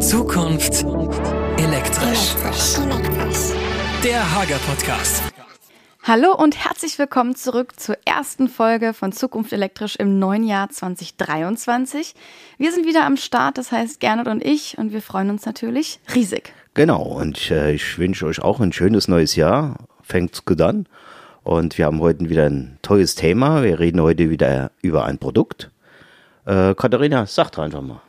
Zukunft elektrisch. Der Hager Podcast. Hallo und herzlich willkommen zurück zur ersten Folge von Zukunft elektrisch im neuen Jahr 2023. Wir sind wieder am Start, das heißt Gernot und ich, und wir freuen uns natürlich riesig. Genau, und äh, ich wünsche euch auch ein schönes neues Jahr. Fängt's gut an. Und wir haben heute wieder ein tolles Thema. Wir reden heute wieder über ein Produkt. Äh, Katharina, sag doch einfach mal.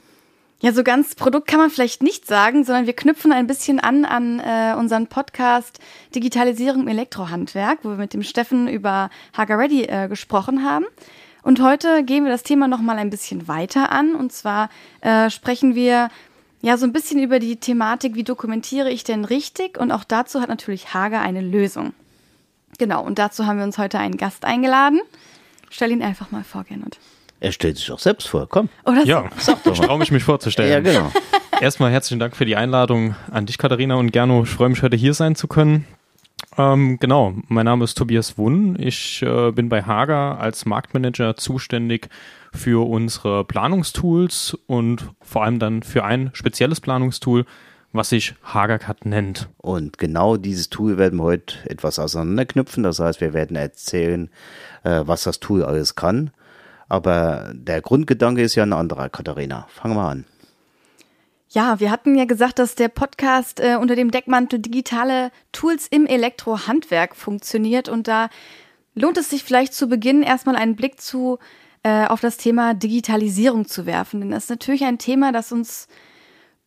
Ja, so ganz Produkt kann man vielleicht nicht sagen, sondern wir knüpfen ein bisschen an an äh, unseren Podcast Digitalisierung im Elektrohandwerk, wo wir mit dem Steffen über Hager Ready äh, gesprochen haben. Und heute gehen wir das Thema noch mal ein bisschen weiter an. Und zwar äh, sprechen wir ja so ein bisschen über die Thematik, wie dokumentiere ich denn richtig? Und auch dazu hat natürlich Hager eine Lösung. Genau, und dazu haben wir uns heute einen Gast eingeladen. Stell ihn einfach mal vor, Gernot. Er stellt sich auch selbst vor, komm. Oder Ja, ich traue mich, mich vorzustellen. Ja, genau. Erstmal herzlichen Dank für die Einladung an dich, Katharina und Gerno. Ich freue mich, heute hier sein zu können. Ähm, genau, mein Name ist Tobias Wunn. Ich äh, bin bei Hager als Marktmanager zuständig für unsere Planungstools und vor allem dann für ein spezielles Planungstool, was sich HagerCut nennt. Und genau dieses Tool werden wir heute etwas auseinanderknüpfen. Das heißt, wir werden erzählen, äh, was das Tool alles kann. Aber der Grundgedanke ist ja ein anderer, Katharina. Fangen wir an. Ja, wir hatten ja gesagt, dass der Podcast äh, unter dem Deckmantel digitale Tools im Elektrohandwerk funktioniert und da lohnt es sich vielleicht zu Beginn erstmal einen Blick zu äh, auf das Thema Digitalisierung zu werfen, denn das ist natürlich ein Thema, das uns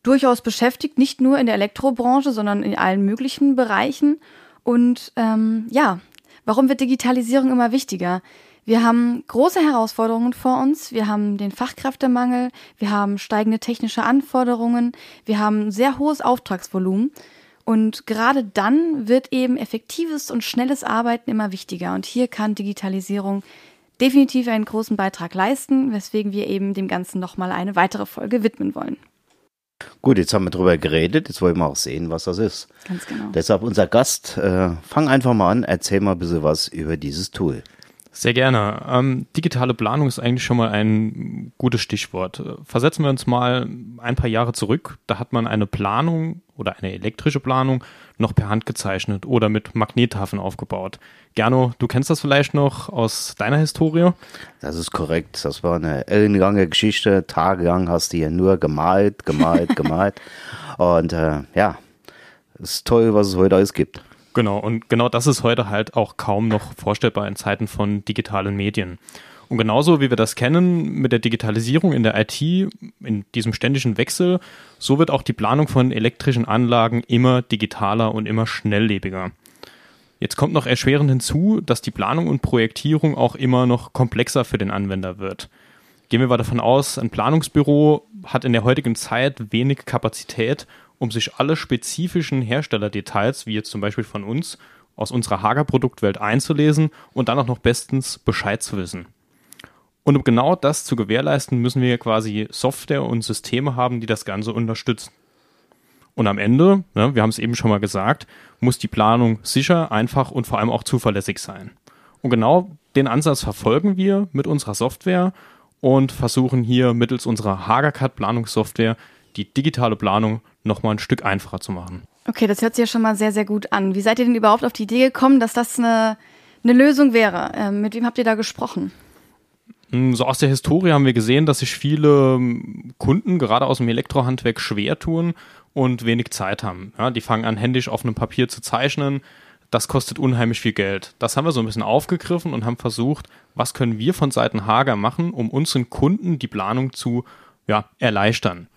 durchaus beschäftigt, nicht nur in der Elektrobranche, sondern in allen möglichen Bereichen. Und ähm, ja, warum wird Digitalisierung immer wichtiger? Wir haben große Herausforderungen vor uns. Wir haben den Fachkräftemangel, wir haben steigende technische Anforderungen, wir haben sehr hohes Auftragsvolumen. Und gerade dann wird eben effektives und schnelles Arbeiten immer wichtiger. Und hier kann Digitalisierung definitiv einen großen Beitrag leisten, weswegen wir eben dem Ganzen nochmal eine weitere Folge widmen wollen. Gut, jetzt haben wir drüber geredet. Jetzt wollen wir auch sehen, was das ist. Ganz genau. Deshalb unser Gast. Äh, fang einfach mal an. Erzähl mal ein bisschen was über dieses Tool. Sehr gerne. Ähm, digitale Planung ist eigentlich schon mal ein gutes Stichwort. Versetzen wir uns mal ein paar Jahre zurück. Da hat man eine Planung oder eine elektrische Planung noch per Hand gezeichnet oder mit Magnettafeln aufgebaut. Gerno, du kennst das vielleicht noch aus deiner Historie? Das ist korrekt. Das war eine ellenlange Geschichte. Tagelang hast du hier nur gemalt, gemalt, gemalt. Und äh, ja, ist toll, was es heute alles gibt. Genau, und genau das ist heute halt auch kaum noch vorstellbar in Zeiten von digitalen Medien. Und genauso wie wir das kennen mit der Digitalisierung in der IT, in diesem ständigen Wechsel, so wird auch die Planung von elektrischen Anlagen immer digitaler und immer schnelllebiger. Jetzt kommt noch erschwerend hinzu, dass die Planung und Projektierung auch immer noch komplexer für den Anwender wird. Gehen wir mal davon aus, ein Planungsbüro hat in der heutigen Zeit wenig Kapazität, um sich alle spezifischen Herstellerdetails, wie jetzt zum Beispiel von uns, aus unserer Hager-Produktwelt einzulesen und dann auch noch bestens Bescheid zu wissen. Und um genau das zu gewährleisten, müssen wir quasi Software und Systeme haben, die das Ganze unterstützen. Und am Ende, ne, wir haben es eben schon mal gesagt, muss die Planung sicher, einfach und vor allem auch zuverlässig sein. Und genau den Ansatz verfolgen wir mit unserer Software und versuchen hier mittels unserer HagerCAD-Planungssoftware die digitale Planung nochmal ein Stück einfacher zu machen. Okay, das hört sich ja schon mal sehr, sehr gut an. Wie seid ihr denn überhaupt auf die Idee gekommen, dass das eine, eine Lösung wäre? Ähm, mit wem habt ihr da gesprochen? So aus der Historie haben wir gesehen, dass sich viele ähm, Kunden gerade aus dem Elektrohandwerk schwer tun und wenig Zeit haben. Ja, die fangen an, händisch auf einem Papier zu zeichnen. Das kostet unheimlich viel Geld. Das haben wir so ein bisschen aufgegriffen und haben versucht, was können wir von Seiten Hager machen, um unseren Kunden die Planung zu ja, erleichtern.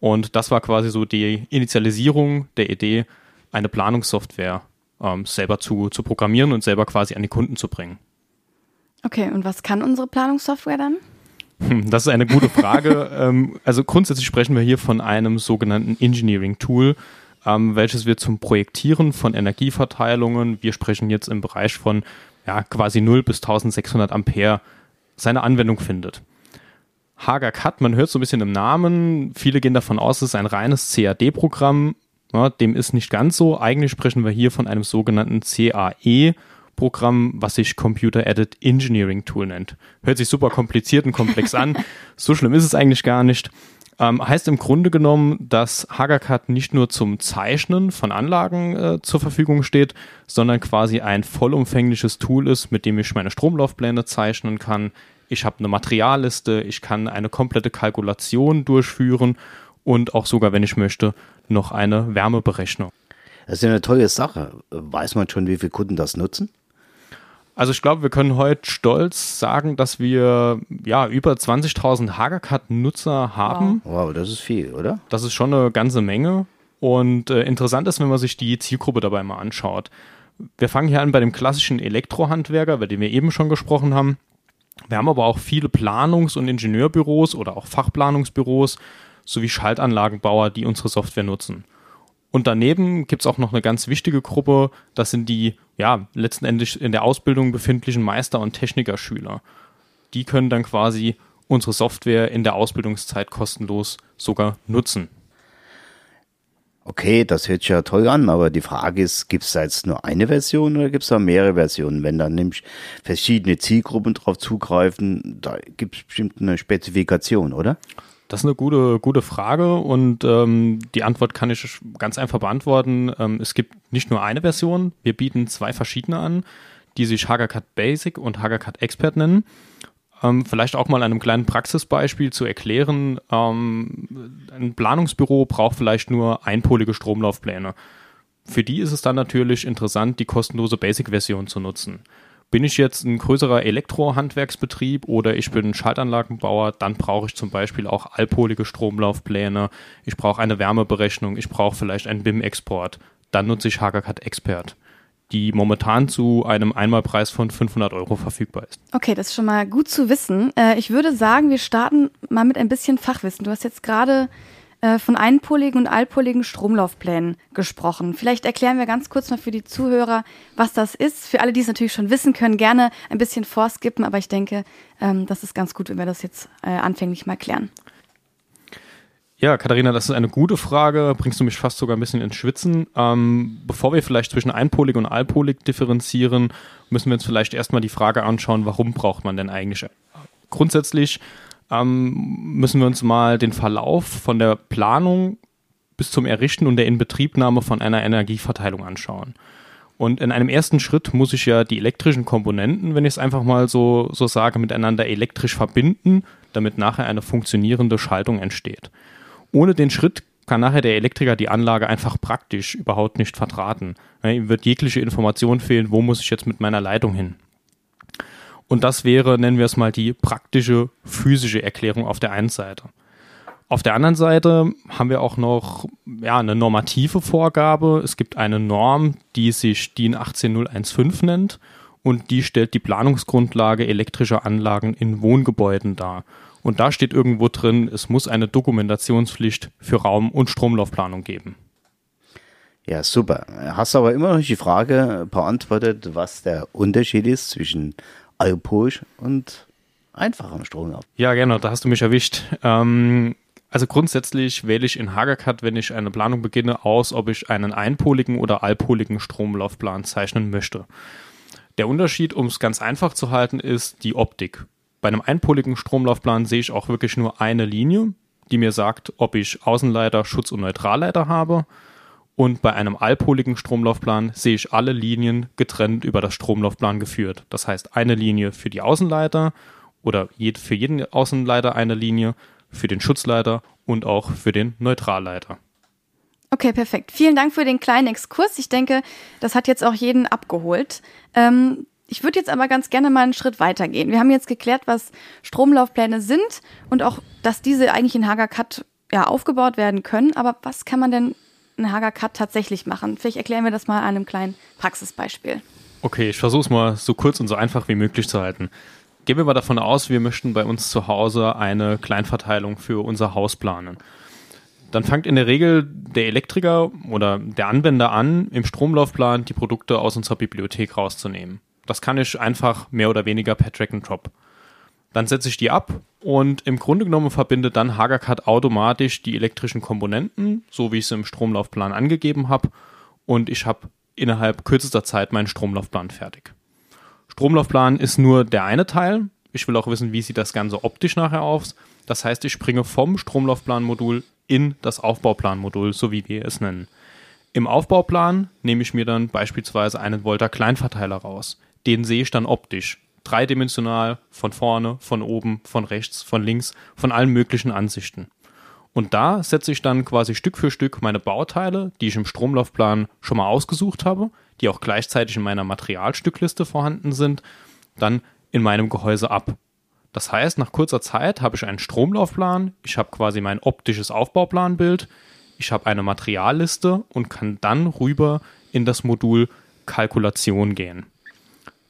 Und das war quasi so die Initialisierung der Idee, eine Planungssoftware ähm, selber zu, zu programmieren und selber quasi an die Kunden zu bringen. Okay, und was kann unsere Planungssoftware dann? Hm, Das ist eine gute Frage. ähm, also grundsätzlich sprechen wir hier von einem sogenannten Engineering-Tool, ähm, welches wir zum Projektieren von Energieverteilungen, wir sprechen jetzt im Bereich von ja, quasi 0 bis 1600 Ampere, seine Anwendung findet. Hager Cut, man hört so ein bisschen im Namen, viele gehen davon aus, es ist ein reines CAD-Programm. Ja, dem ist nicht ganz so. Eigentlich sprechen wir hier von einem sogenannten CAE-Programm, was sich Computer Added Engineering Tool nennt. Hört sich super kompliziert und komplex an. So schlimm ist es eigentlich gar nicht. Ähm, heißt im Grunde genommen, dass HagaCAD nicht nur zum Zeichnen von Anlagen äh, zur Verfügung steht, sondern quasi ein vollumfängliches Tool ist, mit dem ich meine Stromlaufpläne zeichnen kann. Ich habe eine Materialliste, ich kann eine komplette Kalkulation durchführen und auch sogar, wenn ich möchte, noch eine Wärmeberechnung. Das ist ja eine tolle Sache. Weiß man schon, wie viele Kunden das nutzen? Also ich glaube, wir können heute stolz sagen, dass wir ja über 20.000 Hagercut-Nutzer haben. Wow. wow, das ist viel, oder? Das ist schon eine ganze Menge. Und äh, interessant ist, wenn man sich die Zielgruppe dabei mal anschaut. Wir fangen hier an bei dem klassischen Elektrohandwerker, über den wir eben schon gesprochen haben. Wir haben aber auch viele Planungs- und Ingenieurbüros oder auch Fachplanungsbüros sowie Schaltanlagenbauer, die unsere Software nutzen. Und daneben gibt es auch noch eine ganz wichtige Gruppe, das sind die ja, letzten Endes in der Ausbildung befindlichen Meister- und Technikerschüler. Die können dann quasi unsere Software in der Ausbildungszeit kostenlos sogar nutzen. Okay, das hört sich ja toll an, aber die Frage ist, gibt es da jetzt nur eine Version oder gibt es da mehrere Versionen? Wenn dann nämlich verschiedene Zielgruppen drauf zugreifen, da gibt es bestimmt eine Spezifikation, oder? Das ist eine gute, gute Frage und ähm, die Antwort kann ich ganz einfach beantworten. Ähm, es gibt nicht nur eine Version, wir bieten zwei verschiedene an, die sich HagaCut Basic und HagaCut Expert nennen. Ähm, vielleicht auch mal einem kleinen Praxisbeispiel zu erklären. Ähm, ein Planungsbüro braucht vielleicht nur einpolige Stromlaufpläne. Für die ist es dann natürlich interessant, die kostenlose Basic-Version zu nutzen. Bin ich jetzt ein größerer Elektrohandwerksbetrieb oder ich bin Schaltanlagenbauer, dann brauche ich zum Beispiel auch allpolige Stromlaufpläne, ich brauche eine Wärmeberechnung, ich brauche vielleicht einen BIM-Export. Dann nutze ich HagaCAD Expert, die momentan zu einem Einmalpreis von 500 Euro verfügbar ist. Okay, das ist schon mal gut zu wissen. Äh, ich würde sagen, wir starten mal mit ein bisschen Fachwissen. Du hast jetzt gerade äh, von einpoligen und allpoligen Stromlaufplänen gesprochen. Vielleicht erklären wir ganz kurz mal für die Zuhörer, was das ist. Für alle, die es natürlich schon wissen können, gerne ein bisschen vorskippen, aber ich denke, ähm, das ist ganz gut, wenn wir das jetzt äh, anfänglich mal klären. Ja, Katharina, das ist eine gute Frage. Bringst du mich fast sogar ein bisschen ins Schwitzen. Ähm, bevor wir vielleicht zwischen einpolig und allpolig differenzieren, müssen wir uns vielleicht erstmal die Frage anschauen, warum braucht man denn eigentlich? Grundsätzlich ähm, müssen wir uns mal den Verlauf von der Planung bis zum Errichten und der Inbetriebnahme von einer Energieverteilung anschauen. Und in einem ersten Schritt muss ich ja die elektrischen Komponenten, wenn ich es einfach mal so, so sage, miteinander elektrisch verbinden, damit nachher eine funktionierende Schaltung entsteht. Ohne den Schritt kann nachher der Elektriker die Anlage einfach praktisch überhaupt nicht vertraten. Ihm wird jegliche Information fehlen, wo muss ich jetzt mit meiner Leitung hin. Und das wäre, nennen wir es mal, die praktische physische Erklärung auf der einen Seite. Auf der anderen Seite haben wir auch noch ja, eine normative Vorgabe. Es gibt eine Norm, die sich DIN 18015 nennt und die stellt die Planungsgrundlage elektrischer Anlagen in Wohngebäuden dar. Und da steht irgendwo drin, es muss eine Dokumentationspflicht für Raum- und Stromlaufplanung geben. Ja, super. Hast aber immer noch die Frage beantwortet, was der Unterschied ist zwischen Alpursch und einfachem Stromlauf. Ja, genau, da hast du mich erwischt. Ähm, also grundsätzlich wähle ich in Hagercut, wenn ich eine Planung beginne, aus, ob ich einen einpoligen oder allpoligen Stromlaufplan zeichnen möchte. Der Unterschied, um es ganz einfach zu halten, ist die Optik. Bei einem einpoligen Stromlaufplan sehe ich auch wirklich nur eine Linie, die mir sagt, ob ich Außenleiter, Schutz- und Neutralleiter habe. Und bei einem allpoligen Stromlaufplan sehe ich alle Linien getrennt über das Stromlaufplan geführt. Das heißt, eine Linie für die Außenleiter oder für jeden Außenleiter eine Linie, für den Schutzleiter und auch für den Neutralleiter. Okay, perfekt. Vielen Dank für den kleinen Exkurs. Ich denke, das hat jetzt auch jeden abgeholt. Ähm, ich würde jetzt aber ganz gerne mal einen Schritt weitergehen. Wir haben jetzt geklärt, was Stromlaufpläne sind und auch, dass diese eigentlich in HagaCut ja, aufgebaut werden können. Aber was kann man denn einen Hager-Cut tatsächlich machen? Vielleicht erklären wir das mal an einem kleinen Praxisbeispiel. Okay, ich versuche es mal so kurz und so einfach wie möglich zu halten. Gehen wir mal davon aus, wir möchten bei uns zu Hause eine Kleinverteilung für unser Haus planen. Dann fängt in der Regel der Elektriker oder der Anwender an, im Stromlaufplan die Produkte aus unserer Bibliothek rauszunehmen. Das kann ich einfach mehr oder weniger per Track and Drop. Dann setze ich die ab und im Grunde genommen verbindet dann HagaCAD automatisch die elektrischen Komponenten, so wie ich es im Stromlaufplan angegeben habe. Und ich habe innerhalb kürzester Zeit meinen Stromlaufplan fertig. Stromlaufplan ist nur der eine Teil. Ich will auch wissen, wie sieht das Ganze optisch nachher aus. Das heißt, ich springe vom Stromlaufplanmodul in das Aufbauplanmodul, so wie wir es nennen. Im Aufbauplan nehme ich mir dann beispielsweise einen Volta Kleinverteiler raus. Den sehe ich dann optisch. Dreidimensional, von vorne, von oben, von rechts, von links, von allen möglichen Ansichten. Und da setze ich dann quasi Stück für Stück meine Bauteile, die ich im Stromlaufplan schon mal ausgesucht habe, die auch gleichzeitig in meiner Materialstückliste vorhanden sind, dann in meinem Gehäuse ab. Das heißt, nach kurzer Zeit habe ich einen Stromlaufplan, ich habe quasi mein optisches Aufbauplanbild, ich habe eine Materialliste und kann dann rüber in das Modul Kalkulation gehen.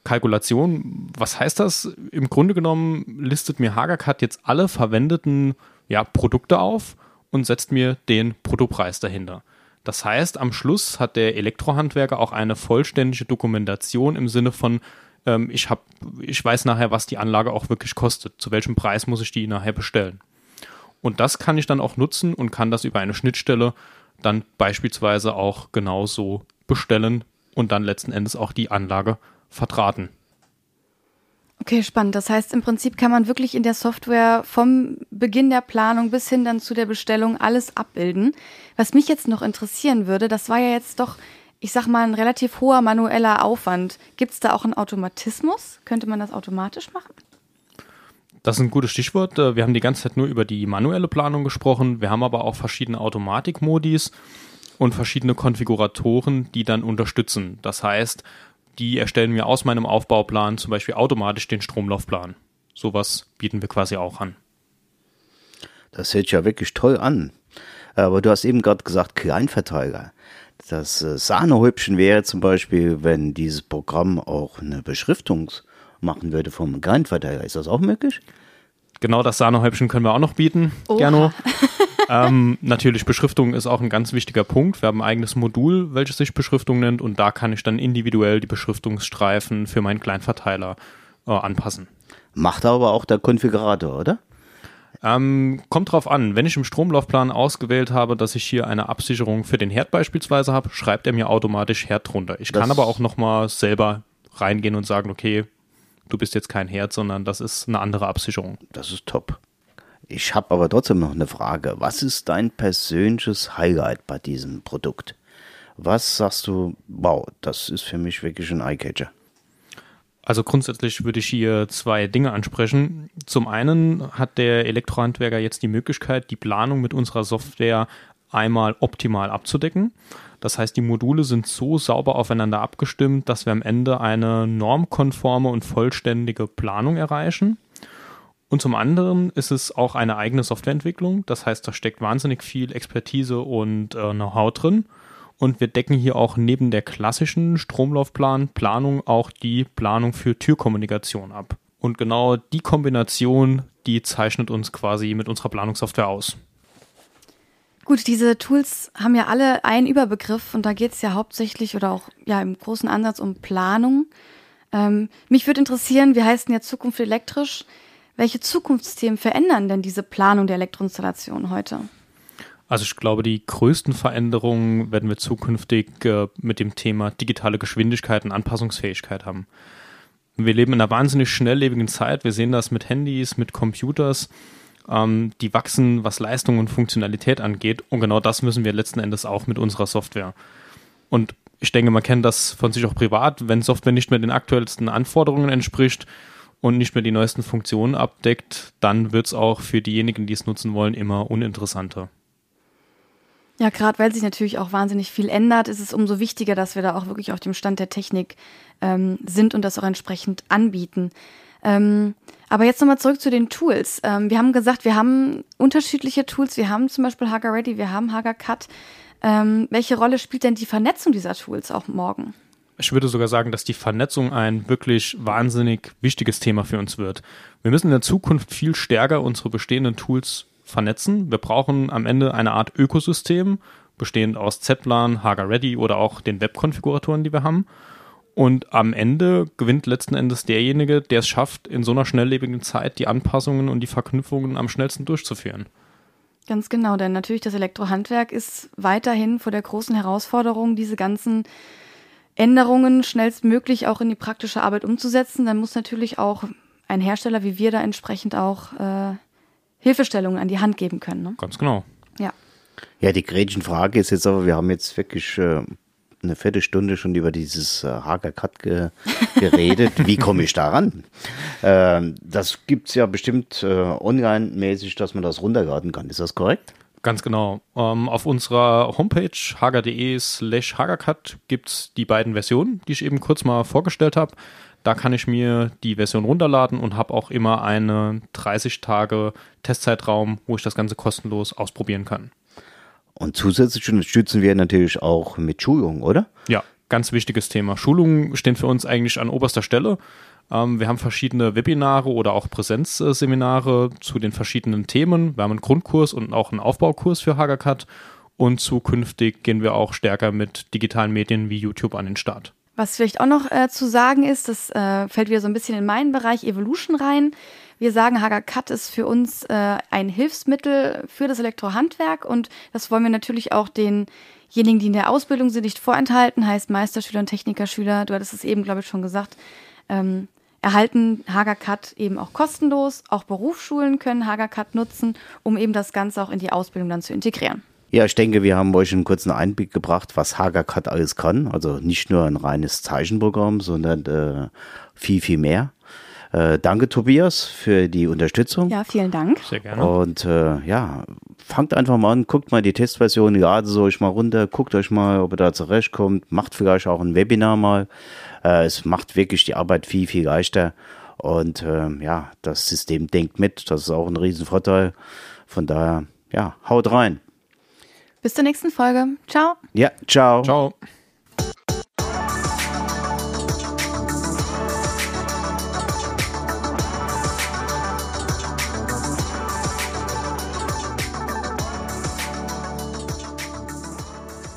Kalkulation, was heißt das? Im Grunde genommen listet mir Hagercut jetzt alle verwendeten ja, Produkte auf und setzt mir den Produktpreis dahinter. Das heißt, am Schluss hat der Elektrohandwerker auch eine vollständige Dokumentation im Sinne von, ähm, ich, hab, ich weiß nachher, was die Anlage auch wirklich kostet, zu welchem Preis muss ich die nachher bestellen. Und das kann ich dann auch nutzen und kann das über eine Schnittstelle dann beispielsweise auch genauso bestellen und dann letzten Endes auch die Anlage vertraten. Okay, spannend. Das heißt, im Prinzip kann man wirklich in der Software vom Beginn der Planung bis hin dann zu der Bestellung alles abbilden. Was mich jetzt noch interessieren würde, das war ja jetzt doch ich sag mal, ein relativ hoher manueller Aufwand. Gibt es da auch einen Automatismus? Könnte man das automatisch machen? Das ist ein gutes Stichwort. Äh, wir haben die ganze Zeit nur über die manuelle Planung gesprochen. Wir haben aber auch verschiedene Automatikmodis und verschiedene Konfiguratoren, die dann unterstützen. Das heißt, die erstellen mir aus meinem Aufbauplan zum Beispiel automatisch den Stromlaufplan. Sowas bieten wir quasi auch an. Das hört ja wirklich toll an. Aber du hast eben gerade gesagt, Kleinverteiler. Das äh, Sahnehäubchen wäre zum Beispiel, wenn dieses Programm auch eine Beschriftung machen würde vom Kleinverteiler. Ist das auch möglich? Genau das Sahnehäubchen können wir auch noch bieten, Oha. Gerne. ähm, natürlich, Beschriftung ist auch ein ganz wichtiger Punkt. Wir haben ein eigenes Modul, welches sich Beschriftung nennt und da kann ich dann individuell die Beschriftungsstreifen für meinen Kleinverteiler äh, anpassen. Macht aber auch der Konfigurator, oder? Ähm, kommt drauf an. Wenn ich im Stromlaufplan ausgewählt habe, dass ich hier eine Absicherung für den Herd beispielsweise habe, schreibt er mir automatisch Herd drunter. Ich das kann aber auch nochmal selber reingehen und sagen, okay, du bist jetzt kein Herd, sondern das ist eine andere Absicherung. Das ist top. Ich habe aber trotzdem noch eine Frage. Was ist dein persönliches Highlight bei diesem Produkt? Was sagst du, wow, das ist für mich wirklich ein Eyecatcher? Also grundsätzlich würde ich hier zwei Dinge ansprechen. Zum einen hat der Elektrohandwerker jetzt die Möglichkeit, die Planung mit unserer Software einmal optimal abzudecken. Das heißt, die Module sind so sauber aufeinander abgestimmt, dass wir am Ende eine normkonforme und vollständige Planung erreichen. Und zum anderen ist es auch eine eigene Softwareentwicklung. Das heißt, da steckt wahnsinnig viel Expertise und äh, Know-how drin. Und wir decken hier auch neben der klassischen Stromlaufplan Planung auch die Planung für Türkommunikation ab. Und genau die Kombination, die zeichnet uns quasi mit unserer Planungssoftware aus. Gut, diese Tools haben ja alle einen Überbegriff und da geht es ja hauptsächlich oder auch ja im großen Ansatz um Planung. Ähm, mich würde interessieren, wie heißt denn ja Zukunft elektrisch? Welche Zukunftsthemen verändern denn diese Planung der Elektroinstallation heute? Also ich glaube, die größten Veränderungen werden wir zukünftig äh, mit dem Thema digitale Geschwindigkeit und Anpassungsfähigkeit haben. Wir leben in einer wahnsinnig schnelllebigen Zeit. Wir sehen das mit Handys, mit Computers. Ähm, die wachsen, was Leistung und Funktionalität angeht. Und genau das müssen wir letzten Endes auch mit unserer Software. Und ich denke, man kennt das von sich auch privat. Wenn Software nicht mehr den aktuellsten Anforderungen entspricht und nicht mehr die neuesten Funktionen abdeckt, dann wird es auch für diejenigen, die es nutzen wollen, immer uninteressanter. Ja, gerade weil sich natürlich auch wahnsinnig viel ändert, ist es umso wichtiger, dass wir da auch wirklich auf dem Stand der Technik ähm, sind und das auch entsprechend anbieten. Ähm, aber jetzt nochmal zurück zu den Tools. Ähm, wir haben gesagt, wir haben unterschiedliche Tools. Wir haben zum Beispiel Hager Ready, wir haben Hager Cut. Ähm, welche Rolle spielt denn die Vernetzung dieser Tools auch morgen? Ich würde sogar sagen, dass die Vernetzung ein wirklich wahnsinnig wichtiges Thema für uns wird. Wir müssen in der Zukunft viel stärker unsere bestehenden Tools vernetzen. Wir brauchen am Ende eine Art Ökosystem, bestehend aus Z-Plan, Hager Ready oder auch den Webkonfiguratoren, die wir haben. Und am Ende gewinnt letzten Endes derjenige, der es schafft, in so einer schnelllebigen Zeit die Anpassungen und die Verknüpfungen am schnellsten durchzuführen. Ganz genau, denn natürlich das Elektrohandwerk ist weiterhin vor der großen Herausforderung, diese ganzen Änderungen schnellstmöglich auch in die praktische Arbeit umzusetzen. Dann muss natürlich auch ein Hersteller wie wir da entsprechend auch äh, Hilfestellungen an die Hand geben können. Ne? Ganz genau. Ja. Ja, die Gretchenfrage ist jetzt aber, wir haben jetzt wirklich äh, eine Viertelstunde schon über dieses äh, Hagercut ge geredet. Wie komme ich daran? Ähm, das gibt's ja bestimmt äh, online-mäßig, dass man das runterladen kann. Ist das korrekt? Ganz genau. Ähm, auf unserer Homepage hager.de slash hagercut gibt's die beiden Versionen, die ich eben kurz mal vorgestellt habe. Da kann ich mir die Version runterladen und habe auch immer einen 30 Tage Testzeitraum, wo ich das Ganze kostenlos ausprobieren kann. Und zusätzlich unterstützen wir natürlich auch mit Schulungen, oder? Ja, ganz wichtiges Thema. Schulungen stehen für uns eigentlich an oberster Stelle. Ähm, wir haben verschiedene Webinare oder auch Präsenzseminare zu den verschiedenen Themen. Wir haben einen Grundkurs und auch einen Aufbaukurs für Hagercut. Und zukünftig gehen wir auch stärker mit digitalen Medien wie YouTube an den Start. Was vielleicht auch noch äh, zu sagen ist, das äh, fällt wieder so ein bisschen in meinen Bereich Evolution rein. Wir sagen, Hager Cut ist für uns äh, ein Hilfsmittel für das Elektrohandwerk und das wollen wir natürlich auch denjenigen, die in der Ausbildung sind, nicht vorenthalten, heißt Meisterschüler und Technikerschüler, du hattest es eben, glaube ich, schon gesagt, ähm, erhalten Hager Cut eben auch kostenlos. Auch Berufsschulen können Hager Cut nutzen, um eben das Ganze auch in die Ausbildung dann zu integrieren. Ja, ich denke, wir haben euch einen kurzen Einblick gebracht, was Hagercut alles kann. Also nicht nur ein reines Zeichenprogramm, sondern äh, viel, viel mehr. Äh, danke, Tobias, für die Unterstützung. Ja, vielen Dank. Sehr gerne. Und äh, ja, fangt einfach mal an, guckt mal die Testversion, ladet es euch mal runter, guckt euch mal, ob ihr da zurechtkommt, macht vielleicht auch ein Webinar mal. Äh, es macht wirklich die Arbeit viel, viel leichter. Und äh, ja, das System denkt mit, das ist auch ein Riesenvorteil. Von daher, ja, haut rein. Bis zur nächsten Folge. Ciao. Ja, ciao. Ciao.